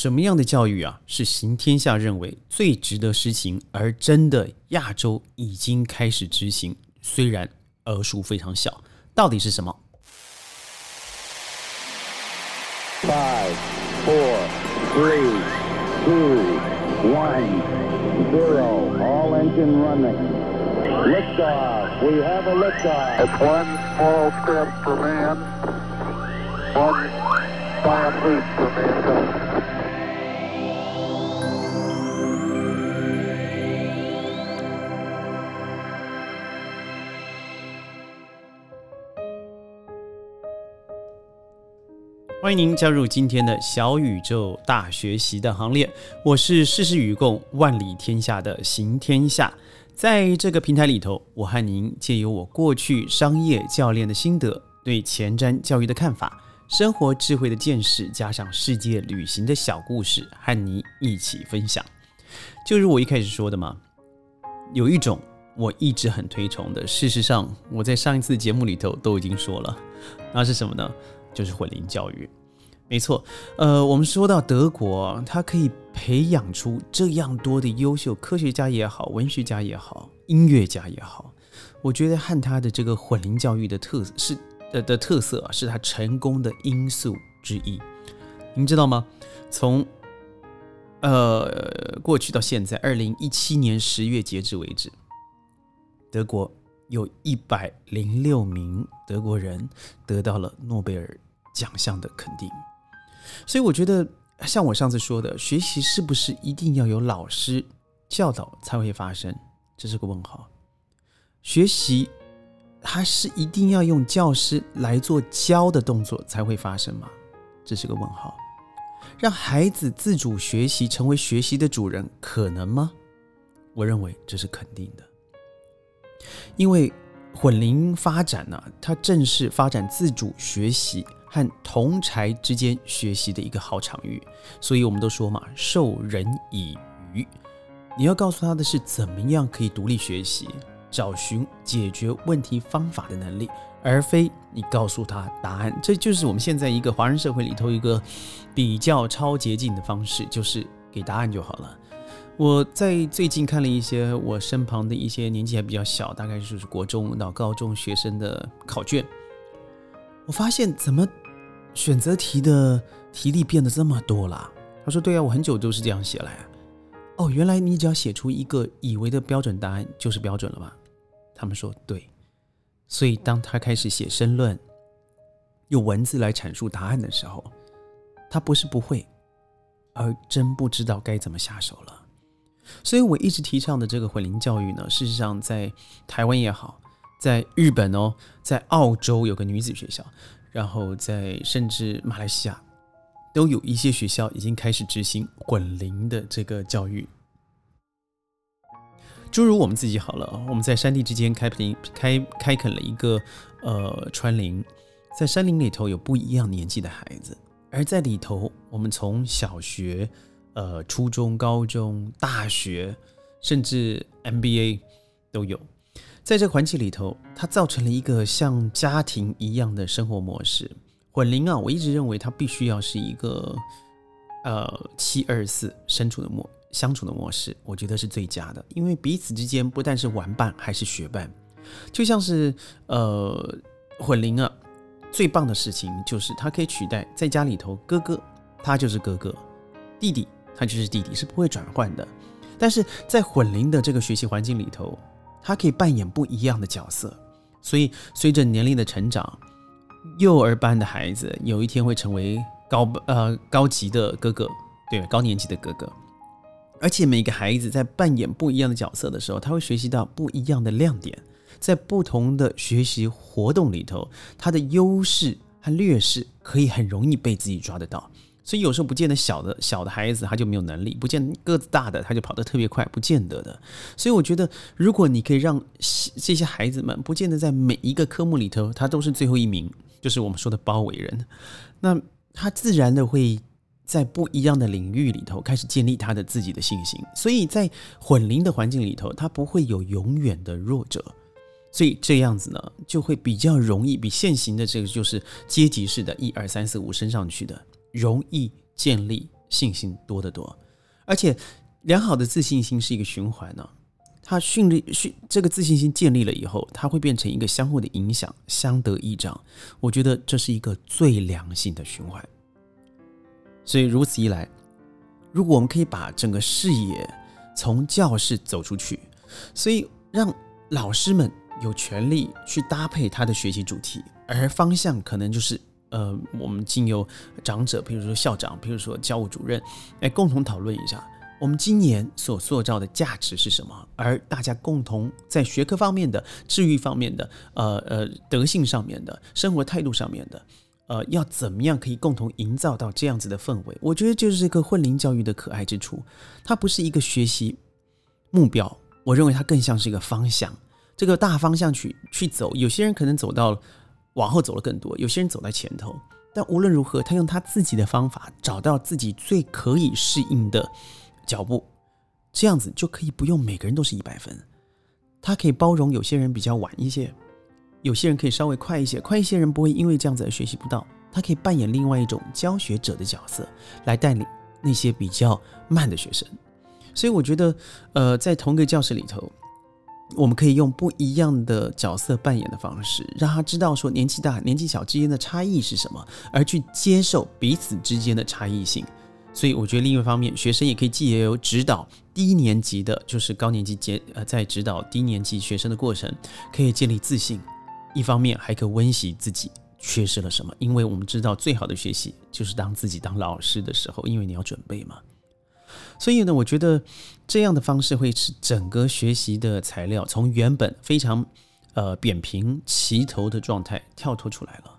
什么样的教育啊，是行天下认为最值得实行，而真的亚洲已经开始执行，虽然额数非常小，到底是什么？Five, four, three, two, one, zero. All engine running. Liftoff. We have a liftoff. It's one small step for man. One 欢迎您加入今天的小宇宙大学习的行列，我是事事与共、万里天下的行天下。在这个平台里头，我和您借由我过去商业教练的心得、对前瞻教育的看法、生活智慧的见识，加上世界旅行的小故事，和您一起分享。就如我一开始说的嘛，有一种我一直很推崇的，事实上我在上一次节目里头都已经说了，那是什么呢？就是混龄教育，没错。呃，我们说到德国，它可以培养出这样多的优秀科学家也好，文学家也好，音乐家也好，我觉得和它的这个混龄教育的特色是的的特色啊，是它成功的因素之一。您知道吗？从呃过去到现在，二零一七年十月截止为止，德国有一百零六名德国人得到了诺贝尔。奖项的肯定，所以我觉得，像我上次说的，学习是不是一定要有老师教导才会发生？这是个问号。学习，它是一定要用教师来做教的动作才会发生吗？这是个问号。让孩子自主学习，成为学习的主人，可能吗？我认为这是肯定的，因为混龄发展呢，它正是发展自主学习。和同才之间学习的一个好场域，所以我们都说嘛，授人以渔。你要告诉他的是怎么样可以独立学习，找寻解决问题方法的能力，而非你告诉他答案。这就是我们现在一个华人社会里头一个比较超捷径的方式，就是给答案就好了。我在最近看了一些我身旁的一些年纪还比较小，大概就是国中到高中学生的考卷。我发现怎么选择题的题例变得这么多了？他说：“对啊，我很久都是这样写来啊。”哦，原来你只要写出一个以为的标准答案就是标准了吧？他们说对。所以当他开始写申论，用文字来阐述答案的时候，他不是不会，而真不知道该怎么下手了。所以我一直提倡的这个混龄教育呢，事实上在台湾也好。在日本哦，在澳洲有个女子学校，然后在甚至马来西亚都有一些学校已经开始执行混龄的这个教育。诸如我们自己好了，我们在山地之间开垦开开垦了一个呃川林，在山林里头有不一样年纪的孩子，而在里头，我们从小学、呃初中、高中、大学，甚至 MBA 都有。在这个环境里头，它造成了一个像家庭一样的生活模式。混龄啊，我一直认为它必须要是一个呃七二四身处的模相处的模式，我觉得是最佳的，因为彼此之间不但是玩伴，还是学伴。就像是呃混龄啊，最棒的事情就是它可以取代在家里头哥哥，他就是哥哥；弟弟他就是弟弟，是不会转换的。但是在混龄的这个学习环境里头，他可以扮演不一样的角色，所以随着年龄的成长，幼儿班的孩子有一天会成为高呃高级的哥哥，对高年级的哥哥。而且每个孩子在扮演不一样的角色的时候，他会学习到不一样的亮点，在不同的学习活动里头，他的优势和劣势可以很容易被自己抓得到。所以有时候不见得小的小的孩子他就没有能力，不见个子大的他就跑得特别快，不见得的。所以我觉得，如果你可以让这些孩子们不见得在每一个科目里头他都是最后一名，就是我们说的包围人，那他自然的会在不一样的领域里头开始建立他的自己的信心。所以在混龄的环境里头，他不会有永远的弱者，所以这样子呢，就会比较容易比现行的这个就是阶级式的一二三四五升上去的。容易建立信心多得多。而且，良好的自信心是一个循环呢。它训练训这个自信心建立了以后，它会变成一个相互的影响，相得益彰。我觉得这是一个最良性的循环。所以如此一来，如果我们可以把整个视野从教室走出去，所以让老师们有权利去搭配他的学习主题，而方向可能就是呃，我们经由长者，比如说校长，比如说教务主任，来共同讨论一下。我们今年所塑造的价值是什么？而大家共同在学科方面的、治愈方面的、呃呃德性上面的、生活态度上面的，呃，要怎么样可以共同营造到这样子的氛围？我觉得就是这个混龄教育的可爱之处。它不是一个学习目标，我认为它更像是一个方向。这个大方向去去走，有些人可能走到往后走了更多，有些人走在前头。但无论如何，他用他自己的方法找到自己最可以适应的。脚步，这样子就可以不用每个人都是一百分，他可以包容有些人比较晚一些，有些人可以稍微快一些，快一些人不会因为这样子而学习不到，他可以扮演另外一种教学者的角色来带领那些比较慢的学生。所以我觉得，呃，在同一个教室里头，我们可以用不一样的角色扮演的方式，让他知道说年纪大、年纪小之间的差异是什么，而去接受彼此之间的差异性。所以我觉得另一方面，学生也可以既由指导低年级的，就是高年级接呃，在指导低年级学生的过程，可以建立自信；一方面还可以温习自己缺失了什么。因为我们知道，最好的学习就是当自己当老师的时候，因为你要准备嘛。所以呢，我觉得这样的方式会使整个学习的材料从原本非常呃扁平齐头的状态跳脱出来了，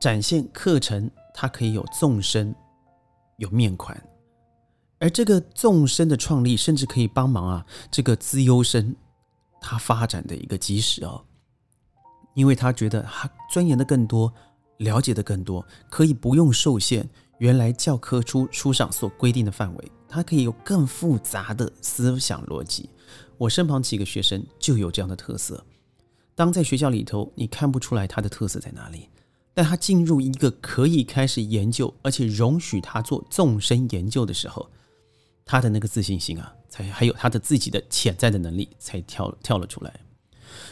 展现课程它可以有纵深。有面宽，而这个纵深的创立，甚至可以帮忙啊，这个资优生他发展的一个基石哦，因为他觉得他钻研的更多，了解的更多，可以不用受限原来教科书书上所规定的范围，他可以有更复杂的思想逻辑。我身旁几个学生就有这样的特色，当在学校里头，你看不出来他的特色在哪里。但他进入一个可以开始研究，而且容许他做纵深研究的时候，他的那个自信心啊，才还有他的自己的潜在的能力才跳跳了出来。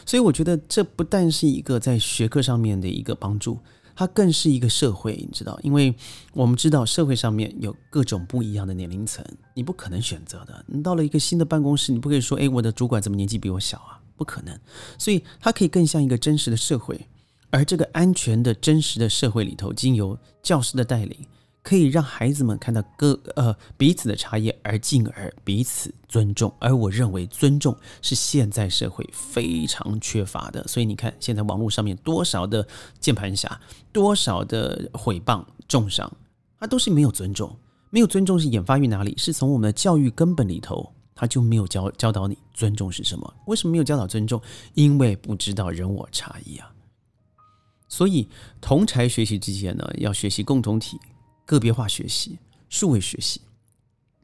所以我觉得这不但是一个在学科上面的一个帮助，它更是一个社会，你知道，因为我们知道社会上面有各种不一样的年龄层，你不可能选择的。你到了一个新的办公室，你不可以说，哎，我的主管怎么年纪比我小啊？不可能。所以它可以更像一个真实的社会。而这个安全的真实的社会里头，经由教师的带领，可以让孩子们看到各呃彼此的差异，而进而彼此尊重。而我认为，尊重是现在社会非常缺乏的。所以你看，现在网络上面多少的键盘侠，多少的毁谤、重伤，它都是没有尊重。没有尊重是研发于哪里？是从我们的教育根本里头，他就没有教教导你尊重是什么？为什么没有教导尊重？因为不知道人我差异啊。所以，同才学习之间呢，要学习共同体、个别化学习、数位学习，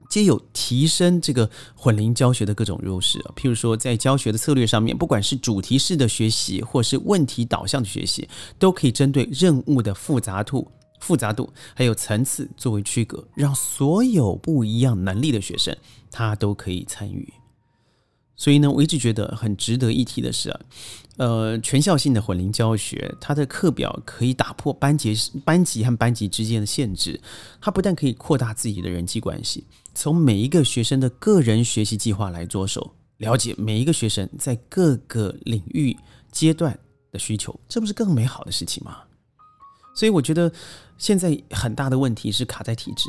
皆有提升这个混龄教学的各种优势啊。譬如说，在教学的策略上面，不管是主题式的学习，或是问题导向的学习，都可以针对任务的复杂度、复杂度还有层次作为区隔，让所有不一样能力的学生他都可以参与。所以呢，我一直觉得很值得一提的是啊，呃，全校性的混龄教学，它的课表可以打破班级班级和班级之间的限制，它不但可以扩大自己的人际关系，从每一个学生的个人学习计划来着手，了解每一个学生在各个领域阶段的需求，这不是更美好的事情吗？所以我觉得现在很大的问题是卡在体制。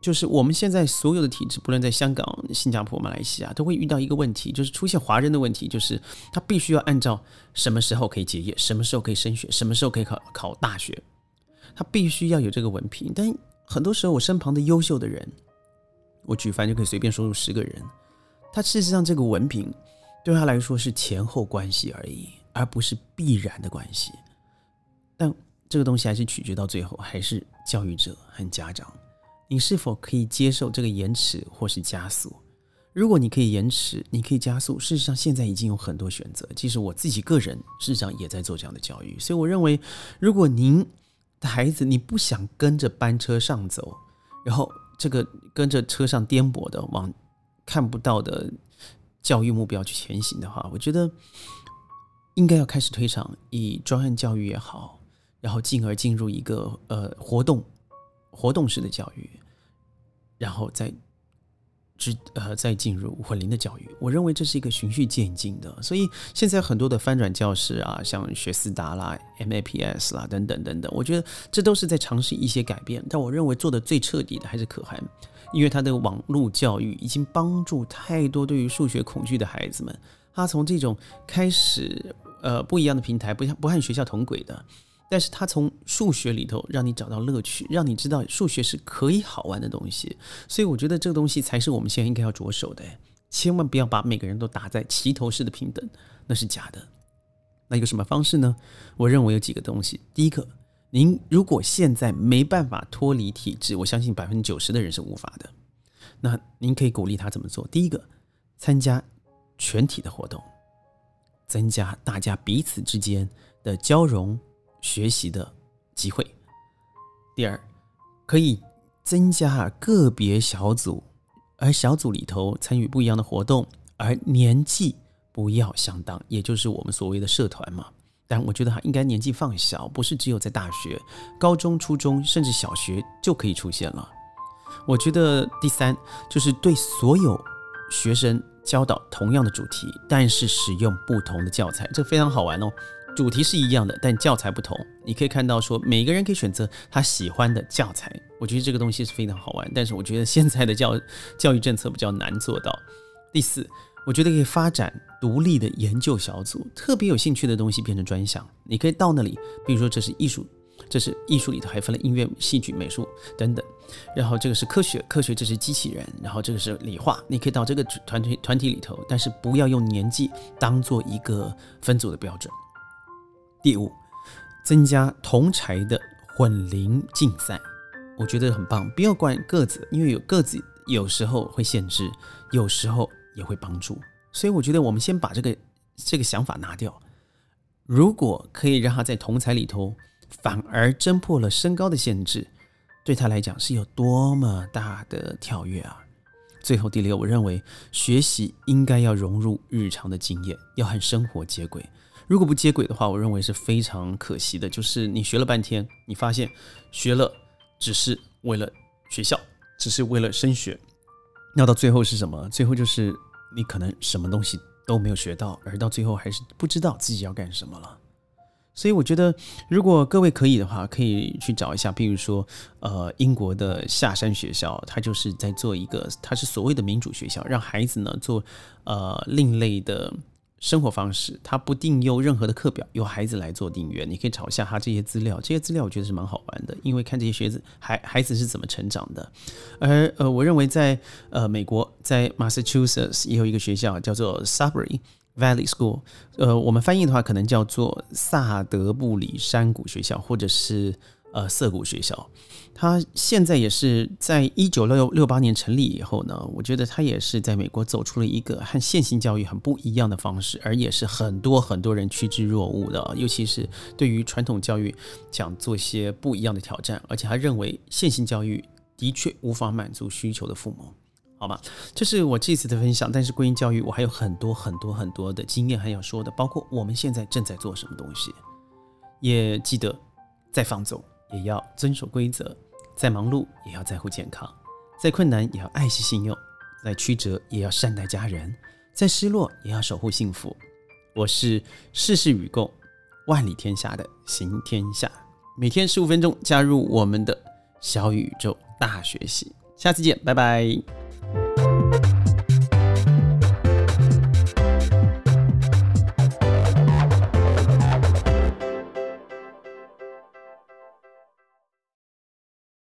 就是我们现在所有的体制，不论在香港、新加坡、马来西亚，都会遇到一个问题，就是出现华人的问题，就是他必须要按照什么时候可以结业，什么时候可以升学，什么时候可以考考大学，他必须要有这个文凭。但很多时候，我身旁的优秀的人，我举凡就可以随便说出十个人，他事实上这个文凭对他来说是前后关系而已，而不是必然的关系。但这个东西还是取决到最后，还是教育者和家长。你是否可以接受这个延迟或是加速？如果你可以延迟，你可以加速。事实上，现在已经有很多选择。其实我自己个人，事实上也在做这样的教育。所以我认为，如果您的孩子你不想跟着班车上走，然后这个跟着车上颠簸的往看不到的教育目标去前行的话，我觉得应该要开始推广以专案教育也好，然后进而进入一个呃活动活动式的教育，然后再。之呃，再进入混龄的教育，我认为这是一个循序渐进的。所以现在很多的翻转教室啊，像学思达啦、MAPS 啦等等等等，我觉得这都是在尝试一些改变。但我认为做的最彻底的还是可汗，因为他的网络教育已经帮助太多对于数学恐惧的孩子们，他从这种开始呃不一样的平台，不像不和学校同轨的。但是他从数学里头让你找到乐趣，让你知道数学是可以好玩的东西，所以我觉得这个东西才是我们现在应该要着手的。千万不要把每个人都打在齐头式的平等，那是假的。那有什么方式呢？我认为有几个东西。第一个，您如果现在没办法脱离体制，我相信百分之九十的人是无法的。那您可以鼓励他怎么做？第一个，参加全体的活动，增加大家彼此之间的交融。学习的机会。第二，可以增加个别小组，而小组里头参与不一样的活动，而年纪不要相当，也就是我们所谓的社团嘛。但我觉得它应该年纪放小，不是只有在大学、高中、初中，甚至小学就可以出现了。我觉得第三就是对所有学生教导同样的主题，但是使用不同的教材，这非常好玩哦。主题是一样的，但教材不同。你可以看到，说每个人可以选择他喜欢的教材。我觉得这个东西是非常好玩，但是我觉得现在的教教育政策比较难做到。第四，我觉得可以发展独立的研究小组，特别有兴趣的东西变成专项，你可以到那里。比如说，这是艺术，这是艺术里头还分了音乐、戏剧、美术等等。然后这个是科学，科学这是机器人。然后这个是理化，你可以到这个团体团体里头，但是不要用年纪当做一个分组的标准。第五，增加同才的混龄竞赛，我觉得很棒。不要管个子，因为有个子有时候会限制，有时候也会帮助。所以我觉得我们先把这个这个想法拿掉。如果可以让他在同才里头，反而挣破了身高的限制，对他来讲是有多么大的跳跃啊！最后第六，我认为学习应该要融入日常的经验，要和生活接轨。如果不接轨的话，我认为是非常可惜的。就是你学了半天，你发现学了只是为了学校，只是为了升学，那到最后是什么？最后就是你可能什么东西都没有学到，而到最后还是不知道自己要干什么了。所以我觉得，如果各位可以的话，可以去找一下，比如说，呃，英国的下山学校，它就是在做一个，它是所谓的民主学校，让孩子呢做呃另类的。生活方式，他不定用任何的课表，由孩子来做订阅。你可以找一下他这些资料，这些资料我觉得是蛮好玩的，因为看这些学子孩孩子是怎么成长的。而呃，我认为在呃美国，在 Massachusetts 也有一个学校叫做 Sudbury Valley School，呃，我们翻译的话可能叫做萨德布里山谷学校，或者是。呃，涩谷学校，它现在也是在一九六六八年成立以后呢，我觉得它也是在美国走出了一个和现行教育很不一样的方式，而也是很多很多人趋之若鹜的，尤其是对于传统教育想做些不一样的挑战，而且他认为线性教育的确无法满足需求的父母，好吧，这是我这次的分享。但是归因教育，我还有很多很多很多的经验还要说的，包括我们现在正在做什么东西，也记得再放纵。也要遵守规则，再忙碌也要在乎健康，再困难也要爱惜信用，再曲折也要善待家人，再失落也要守护幸福。我是事事与共，万里天下的行天下，每天十五分钟，加入我们的小宇宙大学习，下次见，拜拜。